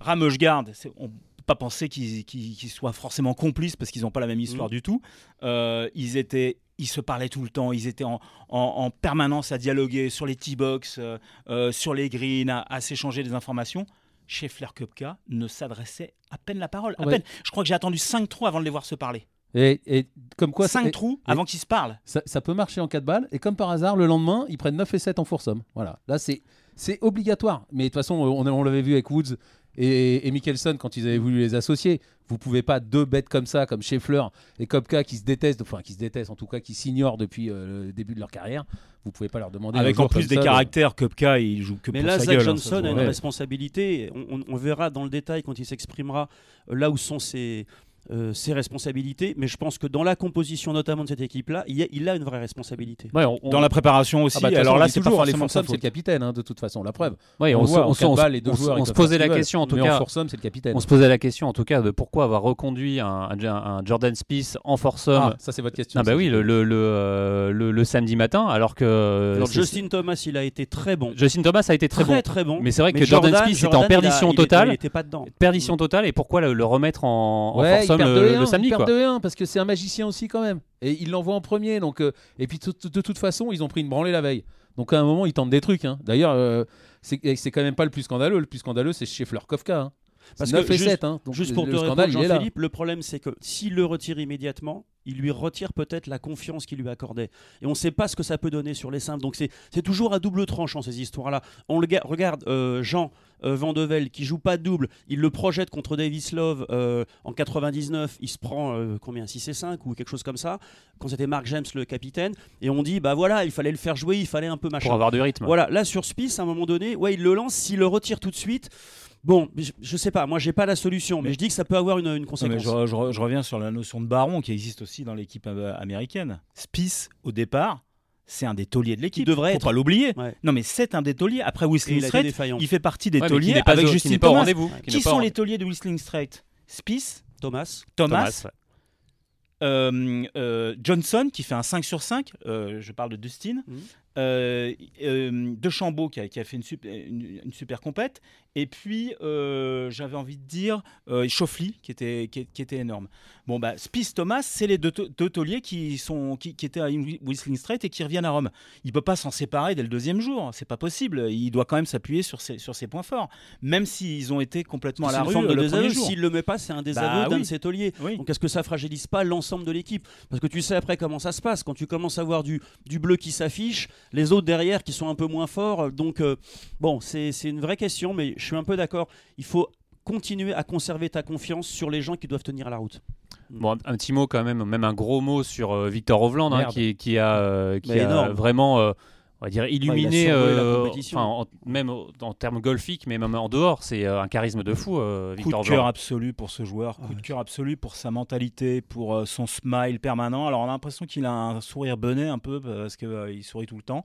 Speaker 3: Ram Hochgard, on pas penser qu'ils soient forcément complices parce qu'ils n'ont pas la même histoire mmh. du tout. Euh, ils étaient ils se parlaient tout le temps, ils étaient en, permanence à dialoguer sur les T-box, euh, euh, sur les greens, à, s'échanger des informations. Chez Flair Kupka ne s'adressait à peine la parole. À peine. Je crois que j'ai attendu 5 trous avant de les voir se parler.
Speaker 2: Et, comme quoi
Speaker 3: 5 trous avant qu'ils se parlent.
Speaker 2: Ça, peut marcher en 4 balles. Et comme par hasard, le lendemain, ils prennent 9 et 7 en foursome. Voilà. Là, c'est c'est obligatoire. Mais de toute façon, on, on l'avait vu avec Woods et, et Mickelson quand ils avaient voulu les associer. Vous pouvez pas deux bêtes comme ça, comme Scheffler et Kopka qui se détestent, enfin qui se détestent en tout cas, qui s'ignorent depuis euh, le début de leur carrière. Vous pouvez pas leur demander.
Speaker 3: Avec en plus des caractères, Kopka il joue que
Speaker 4: Mais
Speaker 3: pour
Speaker 4: là,
Speaker 3: sa Zach
Speaker 4: hein, Johnson a une responsabilité. On, verra dans le détail quand il s'exprimera euh, là où sont ses euh, ses responsabilités, mais je pense que dans la composition notamment de cette équipe-là, il, a une vraie responsabilité.
Speaker 3: Dans la préparation aussi. Ah bah, alors là, c'est toujours
Speaker 2: les c'est le capitaine, hein, de toute façon, la preuve.
Speaker 1: on, on, se posait la question en tout cas.
Speaker 2: c'est le capitaine.
Speaker 1: On se posait la question en tout cas de pourquoi avoir reconduit un, Jordan Spieth en foursome.
Speaker 2: Ah, ça c'est votre question.
Speaker 1: Ah bah oui, le, le, samedi matin, alors que.
Speaker 4: Alors Justin Thomas, il a été très bon.
Speaker 1: Justin Thomas a été très,
Speaker 4: bon. Très bon.
Speaker 1: Mais c'est vrai que Jordan, Spieth était en perdition totale. Il était pas dedans. Perdition totale. Et pourquoi le remettre en le, samedi.
Speaker 2: Il perd de 1 parce que c'est un magicien aussi quand même. Et il l'envoie en premier. Donc, euh, et puis de toute façon, ils ont pris une branlée la veille. Donc à un moment, ils tentent des trucs. Hein. D'ailleurs, euh, c'est quand même pas le plus scandaleux. Le plus scandaleux, c'est chez Kofka. Hein. Parce 9 et 7. Hein.
Speaker 4: Donc juste pour te répondre, Jean-Philippe, le problème c'est que s'il le retire immédiatement, il lui retire peut-être la confiance qu'il lui accordait. Et on ne sait pas ce que ça peut donner sur les simples. Donc c'est toujours à double tranchant ces histoires-là. On le regarde euh, Jean euh, Vandevel qui joue pas de double, il le projette contre Davis Love euh, en 99, il se prend combien 6 et 5 ou quelque chose comme ça, quand c'était Mark James le capitaine. Et on dit bah voilà, il fallait le faire jouer, il fallait un peu machin.
Speaker 1: Pour avoir du rythme.
Speaker 4: Voilà, là sur Spice, à un moment donné, ouais, il le lance, s'il le retire tout de suite. Bon, je, ne sais pas, moi j'ai pas la solution, mais, je dis que ça peut avoir une, conséquence.
Speaker 3: je, reviens sur la notion de baron qui existe aussi dans l'équipe euh, américaine. Spice, au départ, c'est un des tauliers de l'équipe.
Speaker 4: devrait
Speaker 3: Faut
Speaker 4: être.
Speaker 3: pas l'oublier. Non, mais c'est un des tauliers. Après Whistling Straight, il fait partie des tauliers avec Justin Thomas. Qui, sont les tauliers de Whistling Straight Spice,
Speaker 4: Thomas,
Speaker 3: Thomas, euh, euh, Johnson qui fait un 5 sur 5, je parle de Dustin, mmh. De Chambaud qui a, qui a, fait une super, une, une super compète, et puis, euh, j'avais envie de dire euh, Chauffly, qui était, qui, était énorme. Bon, bah, Spice Thomas, c'est les deux, tauliers qui, sont, qui, étaient à Whistling Straight et qui reviennent à Rome. Il ne peut pas s'en séparer dès le deuxième jour. C'est pas possible. Il doit quand même s'appuyer sur ses, sur ses points forts, même s'ils ont été complètement à la rue le premier jour.
Speaker 4: S'il le met pas, c'est un désaveu bah d'un de ses tauliers. Donc, est-ce que ça fragilise pas l'ensemble de l'équipe? Parce que tu sais après comment ça se passe. Quand tu commences à voir du, du bleu qui s'affiche, les autres derrière qui sont un peu moins forts. Donc, euh, bon, c'est une vraie question, mais je suis un peu d'accord. Il faut continuer à conserver ta confiance sur les gens qui doivent tenir la route.
Speaker 1: Bon, un, petit mot quand même, même un gros mot sur euh, Victor Hovland, hein, qui, qui, a, euh, qui a vraiment, euh, on va dire, illuminé, même en termes golfiques, mais même en dehors, c'est un charisme de fou. Victor
Speaker 3: coup de cœur absolu pour ce joueur, coup de cœur absolu pour sa mentalité, pour son smile permanent. Alors on a l'impression qu'il a un sourire benet un peu parce qu'il sourit tout le temps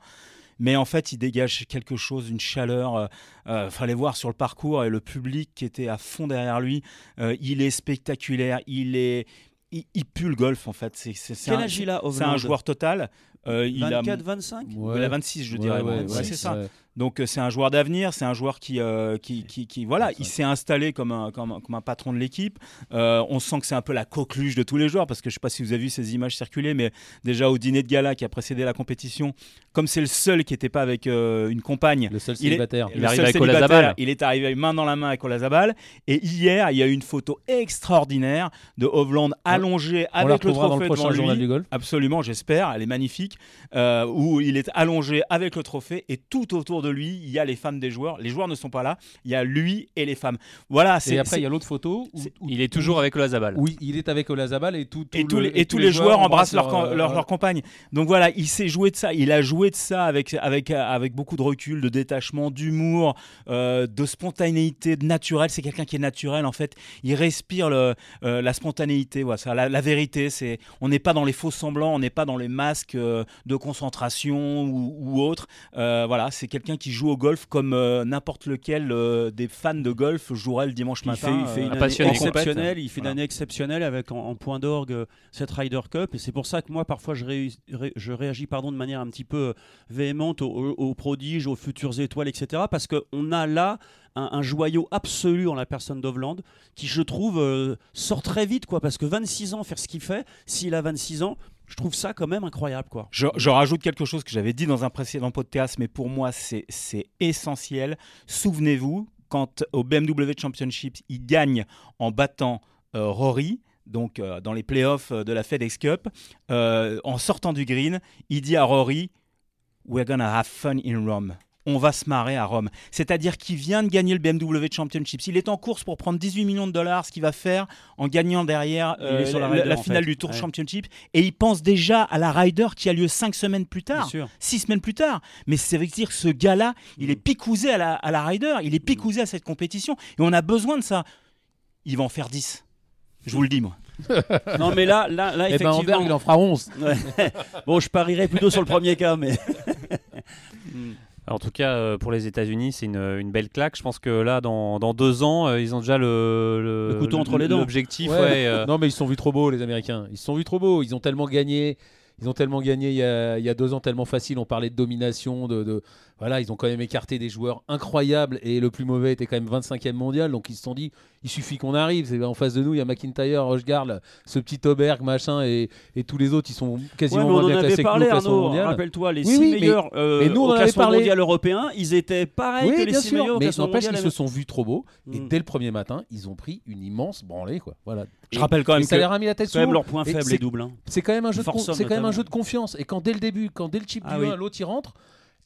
Speaker 3: mais en fait il dégage quelque chose, une chaleur. Euh, euh, fallait voir sur le parcours et le public qui était à fond derrière lui. Euh, il est spectaculaire, il est, il, pue le golf en fait. C'est
Speaker 4: un, C'est
Speaker 3: un joueur total.
Speaker 4: il 24, 25
Speaker 3: Il a 26, je dirais. c'est ça. Donc euh, c'est un joueur d'avenir, c'est un joueur qui, euh, qui, qui, voilà, il s'est installé comme un, comme, un, patron de l'équipe. Euh, on sent que c'est un peu la coqueluche de tous les joueurs parce que je sais pas si vous avez vu ces images circuler, mais déjà au dîner de gala qui a précédé la compétition, comme c'est le seul qui n'était pas avec une compagne,
Speaker 2: le seul célibataire,
Speaker 1: il, est, arrive avec Olazabal.
Speaker 3: Il est arrivé main dans la main avec Olazabal. Et hier, il y a eu une photo extraordinaire de Hovland allongé avec le trophée
Speaker 2: dans le devant
Speaker 3: journal
Speaker 2: Du golf.
Speaker 3: Absolument, j'espère. Elle est magnifique. où il est allongé avec le trophée et tout autour de lui, il y a les femmes des joueurs. Les joueurs ne sont pas là. Il y a lui et les femmes. Voilà.
Speaker 2: Et après, il y a l'autre photo où,
Speaker 1: il est toujours avec Olazabal.
Speaker 2: Oui, il est avec Olazabal et tout.
Speaker 3: et, tous les, et, tous les, joueurs, embrassent leur, leur, compagne. Donc voilà, il s'est joué de ça. Il a joué de ça avec avec avec beaucoup de recul, de détachement, d'humour, euh, de spontanéité, de naturel. C'est quelqu'un qui est naturel en fait. Il respire le, euh, la spontanéité. Voilà, ça, la, vérité, c'est on n'est pas dans les faux semblants, on n'est pas dans les masques euh, de concentration ou, ou autre. voilà, c'est quelqu'un qui joue au golf comme euh, n'importe lequel euh, des fans de golf jouerait le dimanche matin.
Speaker 4: il fait une année exceptionnelle. Il fait une année exceptionnelle avec en, point d'orgue cette Ryder Cup. Et c'est pour ça que moi, parfois, je, je réagis pardon, de manière un petit peu véhémente aux, prodiges, aux futures étoiles, etc. Parce qu'on a là un, joyau absolu en la personne d'Ovland qui, je trouve, sort très vite. quoi Parce que 26 ans, faire ce qu'il fait, s'il a 26 ans, je trouve ça quand même incroyable. Quoi.
Speaker 3: Je, rajoute quelque chose que j'avais dit dans un précédent podcast, mais pour moi, c'est essentiel. Souvenez-vous, quand au BMW Championship, il gagne en battant euh, Rory, donc euh, dans les playoffs euh, de la FedEx Cup, en sortant du green, il dit à Rory, We're gonna have fun in Rome on va se marrer à Rome. C'est-à-dire qu'il vient de gagner le BMW Championship. Il est en course pour prendre 18 millions de dollars, ce qu'il va faire en gagnant derrière euh, la, finale du Tour Championship. Et il pense déjà à la Ryder qui a lieu 5 semaines plus tard, 6 semaines plus tard. Mais ça veut dire que ce gars-là, il est mm. picousé à la, à la Ryder, il est picousé à cette compétition. Et on a besoin de ça. Il va en faire 10. Je vous le dis, moi.
Speaker 4: non, mais là, là, là
Speaker 2: eh ben, effectivement. il en fera 11.
Speaker 4: bon, je parierais plutôt sur le premier cas, mais.
Speaker 1: En tout cas, euh, pour les États-Unis, c'est une, belle claque. Je pense que là, dans, deux ans, euh, ils ont déjà le,
Speaker 4: couteau entre les dents.
Speaker 1: L'objectif.
Speaker 2: Euh. Non, mais ils sont vus trop beaux, les Américains. Ils se sont vus trop beaux. Ils ont tellement gagné. Ils ont tellement gagné il y, a, deux ans, tellement facile. On parlait de domination, de, voilà, ils ont quand même écarté des joueurs incroyables et le plus mauvais était quand même 25e mondial. Donc ils se sont dit, il suffit qu'on arrive. En face de nous, il y a McIntyre, Rochegard, ce petit Auberg, machin, et, tous les autres, ils sont quasiment
Speaker 4: ouais,
Speaker 2: moins
Speaker 4: bien classés
Speaker 2: parlé, que
Speaker 4: nous Rappelle-toi, les six meilleurs euh, nous, on au classement parlé. mondial européen, ils étaient pareils que les six meilleurs.
Speaker 2: Mais n'empêche qu'ils se sont vus trop beaux. Et mm. dès le premier matin, ils ont pris une immense branlée. Quoi. Voilà.
Speaker 3: Je rappelle quand même
Speaker 2: que ça leur a mis la tête
Speaker 4: quand même leur point faible les doubles. Hein.
Speaker 2: C'est quand même un jeu c'est quand même un jeu de confiance. Et quand dès le début, quand dès le chip ah du 1, l'autre y rentre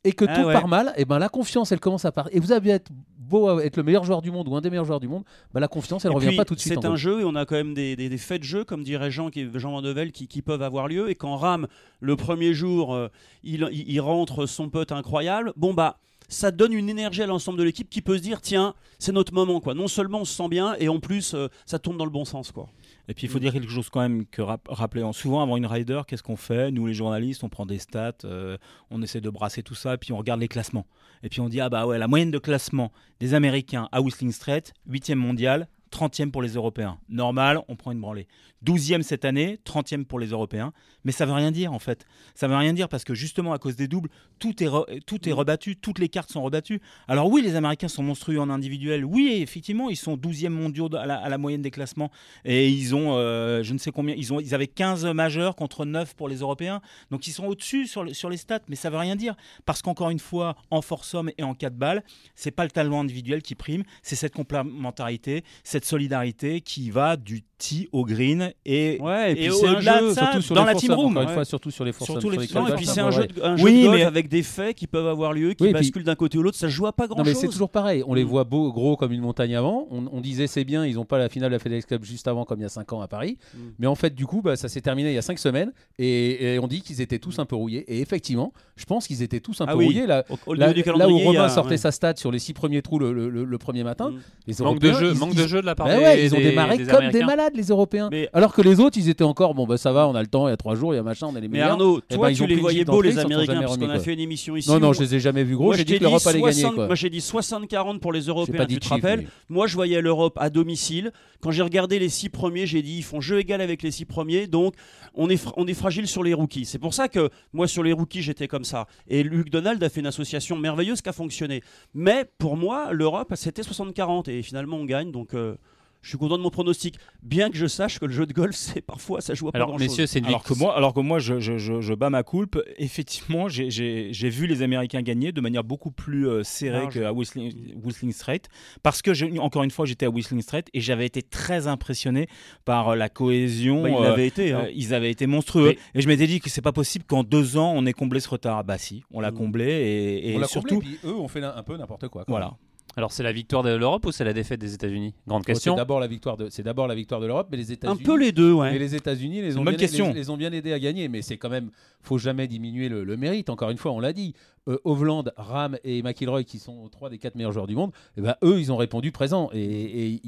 Speaker 2: et que ah tout part mal, et ben la confiance elle commence à partir. Et vous avez être beau être le meilleur joueur du monde ou un des meilleurs joueurs du monde, ben la confiance elle ne revient pas tout de suite.
Speaker 4: C'est un jeu et on a quand même des, des, faits de jeu, comme dirait Jean, qui, Jean Vandevel, qui, qui peuvent avoir lieu. Et quand Ram, le premier jour, euh, il, il, rentre son pote incroyable, bon bah ça donne une énergie à l'ensemble de l'équipe qui peut se dire tiens c'est notre moment quoi non seulement on se sent bien et en plus euh, ça tourne dans le bon sens quoi
Speaker 3: et puis il faut dire quelque chose quand même que rappeler souvent avant une rider, qu'est-ce qu'on fait? Nous les journalistes, on prend des stats, euh, on essaie de brasser tout ça, et puis on regarde les classements. Et puis on dit ah bah ouais, la moyenne de classement des Américains à Whistling Straits, 8e mondial, 30e pour les Européens. Normal, on prend une branlée. 12e cette année, 30e pour les Européens. Mais ça veut rien dire en fait. Ça veut rien dire parce que justement à cause des doubles, tout est, tout est rebattu, toutes les cartes sont rebattues. Alors oui, les Américains sont monstrueux en individuel. Oui, effectivement, ils sont 12e mondiaux à la, moyenne des classements. Et ils ont, euh, je ne sais combien, ils, ont, ils avaient 15 majeurs contre 9 pour les Européens. Donc ils sont au-dessus sur, sur les stats, mais ça veut rien dire. Parce qu'encore une fois, en force homme et en 4 balles, c'est pas le talent individuel qui prime, c'est cette complémentarité, cette solidarité qui va du tee au green et,
Speaker 4: ouais, et, puis c'est un jeu,
Speaker 2: surtout sur
Speaker 4: dans
Speaker 2: la
Speaker 4: team room.
Speaker 2: Une fois, surtout sur les forces surtout
Speaker 4: les, et puis c'est un jeu, de, un jeu de golf avec des faits qui peuvent avoir lieu, qui basculent d'un côté ou l'autre. Ça joue à pas grand
Speaker 2: non,
Speaker 4: chose.
Speaker 2: mais c'est toujours pareil. On les mm. voit beaux, gros comme une montagne avant. On, disait c'est bien, ils n'ont pas la finale de la FedEx Cup juste avant, comme il y a 5 ans à Paris. Mm. Mais en fait, du coup, bah, ça s'est terminé il y a 5 semaines et, on dit qu'ils étaient tous un peu rouillés. Et effectivement, je pense qu'ils étaient tous un peu ah rouillés. Là, où Romain sortait sa stat sur les 6 premiers trous le premier matin,
Speaker 1: mm. manque de jeu, manque de jeu de la part
Speaker 2: ben Ils ont démarré comme des malades les Européens. Alors que les autres, ils étaient encore, bon, bah ça va, on a le temps, il y a trois jours, il y a machin, on a les meilleurs.
Speaker 4: Mais Arnaud, eh toi, ben, tu les voyais beaux, les Américains, parce qu'on a fait une émission ici.
Speaker 2: Non, non, je les ai jamais vus gros. J'ai dit que l'Europe allait gagner.
Speaker 4: Moi, j'ai dit 60-40 pour les Européens, tu te rappelles Moi, je voyais l'Europe à domicile. Quand j'ai regardé les six premiers, j'ai dit, ils font jeu égal avec les six premiers, donc on est, on est fragile sur les rookies. C'est pour ça que moi, sur les rookies, j'étais comme ça. Et Luc Donald a fait une association merveilleuse qui a fonctionné. Mais pour moi, l'Europe, c'était 60-40. Et finalement, on gagne, donc. Euh, je suis content de mon pronostic, bien que je sache que le jeu de golf, c'est parfois ça joue à pas
Speaker 3: alors,
Speaker 4: grand
Speaker 3: messieurs,
Speaker 4: c'est
Speaker 3: alors que moi, alors que moi, je, je, je, bats ma coulpe. Effectivement, j'ai vu les Américains gagner de manière beaucoup plus euh, serrée qu'à Whistling, Whistling Straight, parce que encore une fois, j'étais à Whistling Straight et j'avais été très impressionné par euh, la cohésion.
Speaker 4: Bah, ils, avaient été, hein.
Speaker 3: euh, ils avaient été monstrueux. Et je m'étais dit que c'est pas possible qu'en deux ans on ait comblé ce retard. Bah si, on l'a mm. comblé et,
Speaker 2: et
Speaker 3: surtout.
Speaker 2: Comblé, puis eux ont fait un peu n'importe quoi.
Speaker 3: Voilà.
Speaker 1: Alors c'est la victoire de l'Europe ou c'est la défaite des États-Unis? Grande question.
Speaker 2: c'est d'abord la victoire de c'est d'abord la victoire de l'Europe, mais les États-Unis.
Speaker 4: Un peu les deux, ouais.
Speaker 2: Mais les États-Unis les ont bien les, ont bien aidés à gagner, mais c'est quand même faut jamais diminuer le, mérite. Encore une fois, on l'a dit. Euh, Hovland, Ram et McIlroy qui sont trois des quatre meilleurs joueurs du monde, et eh ben eux ils ont répondu présent et,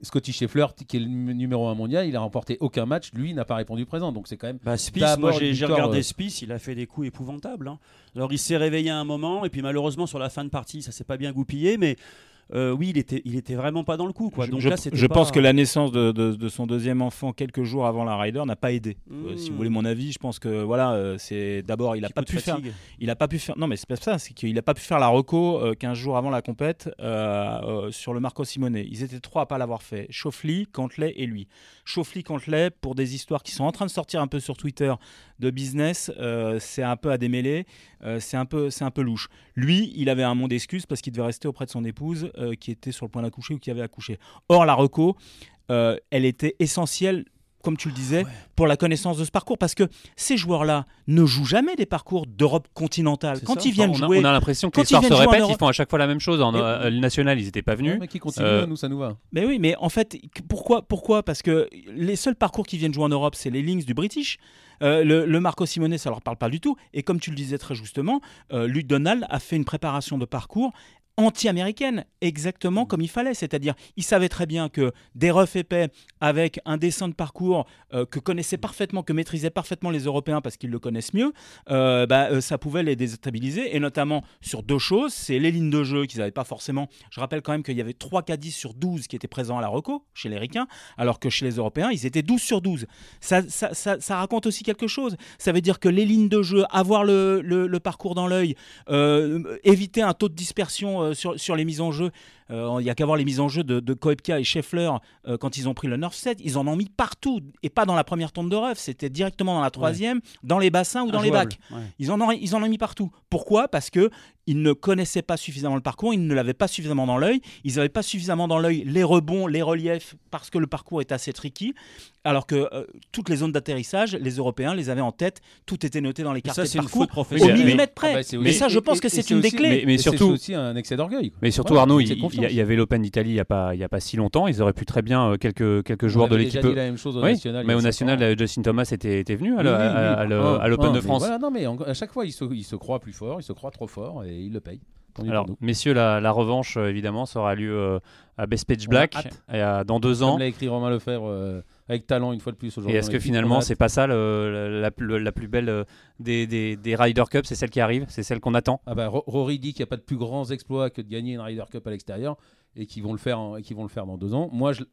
Speaker 2: Scotty Scheffler, qui est le numéro 1 mondial, il a remporté aucun match. Lui, il n'a pas répondu présent. Donc c'est quand même.
Speaker 4: Bah, Spice, moi j'ai regardé euh, Spice, il a fait des coups épouvantables. Hein. Alors il s'est réveillé à un moment, et puis malheureusement sur la fin de partie, ça s'est pas bien goupillé, mais euh, oui, il était, il était vraiment pas dans le coup. Quoi. Donc
Speaker 3: je,
Speaker 4: là,
Speaker 3: je pense que la naissance de, son deuxième enfant quelques jours avant la Ryder n'a pas aidé. Euh, si vous voulez mon avis, je pense que voilà, euh, c'est d'abord il a pas pu faire, il a pas pu faire. Non, mais c'est pas ça, c'est qu'il a pas pu faire la reco 15 jours avant la compète sur le Marco Simone. Ils étaient trois à pas l'avoir fait. Chauffly, Cantley et lui. Chauffly, Cantley pour des histoires qui sont en train de sortir un peu sur Twitter de business, c'est un peu à démêler, c'est un peu, c'est un peu louche. Lui, il avait un monde d'excuses parce qu'il devait rester auprès de son épouse euh, qui était sur le point d'accoucher ou qui avait accouché. Or, la reco, euh, elle était essentielle comme tu le disais, pour la connaissance de ce parcours. Parce que ces joueurs-là ne jouent jamais des parcours d'Europe continentale. Quand ils viennent jouer.
Speaker 1: On a l'impression que l'histoire se répète, ils font à chaque fois la même chose. En euh, national, ils n'étaient pas venus.
Speaker 2: mais qui continuent, nous, ça nous va.
Speaker 3: Mais oui, mais en fait, pourquoi, pourquoi? Parce que les seuls parcours qui viennent jouer en Europe, c'est les Links du British. le, Marco Simone, ça leur parle pas du tout. Et comme tu le disais très justement, Luc Donald a fait une préparation de parcours anti-américaine, exactement mm. comme il fallait. C'est-à-dire, il savait très bien que des refs épais avec un dessin de parcours euh, que connaissaient parfaitement, que maîtrisaient parfaitement les Européens parce qu'ils le connaissent mieux, euh, bah, euh, ça pouvait les déstabiliser. Et notamment sur deux choses, c'est les lignes de jeu qu'ils n'avaient pas forcément. Je rappelle quand même qu'il y avait 3 cas 10 sur 12 qui étaient présents à la Reco, chez les Ricains, alors que chez les Européens, ils étaient 12 sur 12. Ça, ça, raconte aussi quelque chose. Ça veut dire que les lignes de jeu, avoir le, le parcours dans l'œil, éviter un taux de dispersion euh, sur, les mises en jeu. Euh, il n'y a qu'à voir les mises en jeu de, de Koepka et Scheffler euh, quand ils ont pris le Nerf set. Ils en ont mis partout et pas dans la première tourne de ref. C'était directement dans la troisième, dans les bassins ou dans les bacs. Ils, en ont, ils en ont mis partout. Pourquoi? Parce que ils ne connaissaient pas suffisamment le parcours, ils ne l'avaient pas suffisamment dans l'œil, ils n'avaient pas suffisamment dans l'œil les rebonds, les reliefs, parce que le parcours est assez tricky, alors que toutes les zones d'atterrissage, les Européens les avaient en tête, tout était noté dans les cartes de parcours au millimètre près. Ah bah, mais ça, je pense que c'est une des clés.
Speaker 2: Mais, surtout aussi un excès d'orgueil.
Speaker 1: Mais surtout Arnaud, il, il y, avait l'Open d'Italie il n'y a, pas, il a pas si longtemps. Ils auraient pu très bien, euh, quelques, quelques joueurs de l'équipe.
Speaker 2: la même chose au national.
Speaker 1: Mais au national, euh, Justin Thomas était, était venu à l'Open de France.
Speaker 2: non, mais à chaque fois, il se, il se croit plus fort, il se croit trop fort et il le paye.
Speaker 1: Alors, messieurs, la, revanche, euh, évidemment, sera lieu à Best Page Black dans deux ans.
Speaker 2: Comme l'a écrit Romain Lefebvre avec talent une fois de plus aujourd'hui.
Speaker 1: Et est-ce que finalement, c'est pas ça la, plus belle des, des, des Ryder Cup C'est celle qui arrive C'est celle qu'on attend?
Speaker 2: Ah bah, Rory dit qu'il n'y a pas de plus grands exploits que de gagner une Ryder Cup à l'extérieur et qui vont le faire, vont le faire dans deux ans. Moi, je,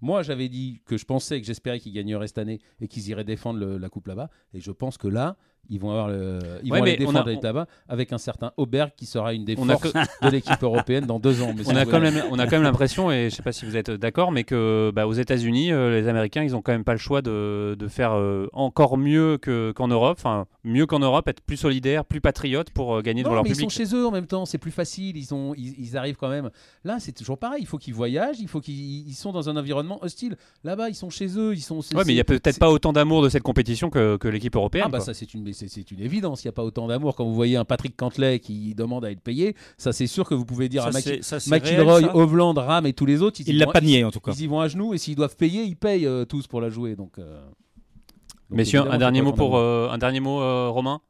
Speaker 2: moi, j'avais dit que je pensais que j'espérais qu'ils gagneraient cette année et qu'ils iraient défendre la coupe là-bas. Et je pense que là, ils vont avoir le, ils vont aller défendre là-bas avec un certain Auberg qui sera une des forces de l'équipe européenne dans deux ans.
Speaker 1: Mais on, a quand même, on a quand même l'impression, et je ne sais pas si vous êtes d'accord, mais que bah, aux États-Unis, euh, les Américains, ils n'ont quand même pas le choix de, de faire euh, encore mieux qu'en Europe, enfin mieux qu'en Europe, être plus solidaire, plus patriote pour euh, gagner devant leur
Speaker 2: mais
Speaker 1: public.
Speaker 2: Ils sont chez eux en même temps, c'est plus facile. Ils, ont, ils, arrivent quand même. Là, c'est toujours pareil. Il faut qu'ils voyagent, il faut qu'ils sont dans un environnement hostile. Là-bas, ils sont chez eux, ils sont.
Speaker 1: Ouais, mais il y a peut-être pas autant d'amour de cette compétition que, que l'équipe européenne. Ah
Speaker 2: bah ça, c'est une, c'est une évidence il n'y a pas autant d'amour. Quand vous voyez un Patrick Cantley qui demande à être payé, ça c'est sûr que vous pouvez dire à McIlroy, Hovland, Ram et tous les autres.
Speaker 3: Il l'a pas nié en tout cas.
Speaker 2: Ils y vont à genoux et s'ils doivent payer, ils payent euh, tous pour la jouer. Donc, euh,
Speaker 1: Messieurs, un dernier, mot pour, euh, un dernier mot, Romain?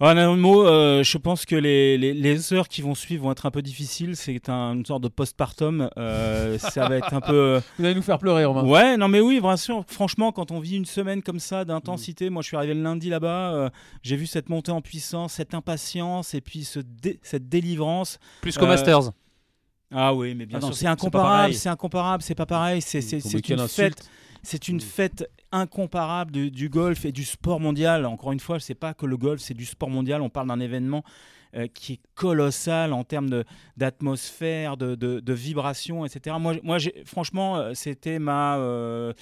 Speaker 3: Un mot, euh, je pense que les, les, heures qui vont suivre vont être un peu difficiles. C'est un, une sorte de postpartum. Euh, ça va être un peu.
Speaker 2: Vous allez nous faire pleurer, Romain.
Speaker 3: Ouais, non, mais oui, vraiment, franchement, quand on vit une semaine comme ça d'intensité, moi je suis arrivé le lundi là-bas, euh, j'ai vu cette montée en puissance, cette impatience et puis ce cette délivrance.
Speaker 1: Plus qu'au Masters.
Speaker 3: Ah oui, mais bien ah sûr, c'est incomparable, c'est incomparable, c'est pas pareil, c'est une fête. C'est une fête incomparable du golf et du sport mondial. Encore une fois, c'est pas que le golf, c'est du sport mondial. On parle d'un événement euh, qui est colossal en termes d'atmosphère, de, de, de, vibration, etc. Moi, moi franchement, euh, c'était ma euh,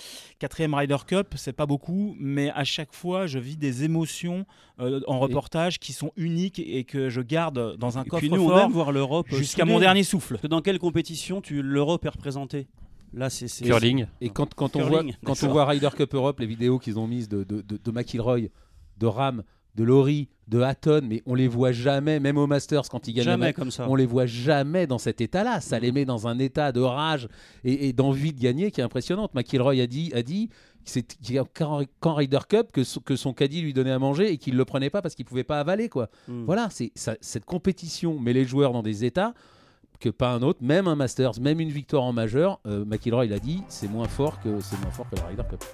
Speaker 3: quatrième Ryder Cup. C'est pas beaucoup, mais à chaque fois, je vis des émotions en reportage qui sont uniques et que je garde dans un coffre fort
Speaker 4: voir l'Europe
Speaker 3: jusqu'à mon dernier souffle.
Speaker 4: Dans quelle compétition l'Europe est représentée?
Speaker 1: Là, c'est curling.
Speaker 2: Et quand, quand on voit quand on voit Ryder Cup Europe, les vidéos qu'ils ont mises de, de, de, McIlroy, de Ram, de Laurie, de Hatton, mais on les voit jamais, même au Masters quand ils gagnent.
Speaker 4: Jamais comme ça.
Speaker 2: On les voit jamais dans cet état-là. Ça les met dans un état de rage et, d'envie de gagner qui est impressionnante. McIlroy a dit, a dit c'est qu'en Ryder Cup que, que, son caddie lui donnait à manger et qu'il le prenait pas parce qu'il pouvait pas avaler quoi. Hmm. Voilà, c'est cette compétition met les joueurs dans des états que pas un autre, même un Masters, même une victoire en majeur. McIlroy, il a dit, c'est moins fort que c'est moins fort que la Ryder Cup.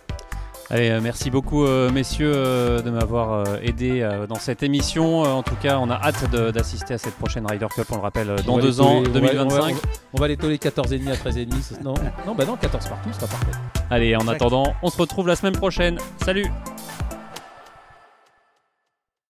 Speaker 1: Allez, euh, merci beaucoup euh, messieurs euh, de m'avoir aidé dans cette émission. en tout cas, on a hâte d'assister à cette prochaine Ryder Cup, on le rappelle, dans deux ans, 2025.
Speaker 2: On va, les toller 14,5 à 13,5. Non, non, bah non, 14 partout, ça sera parfait.
Speaker 1: Allez, en attendant, on se retrouve la semaine prochaine. Salut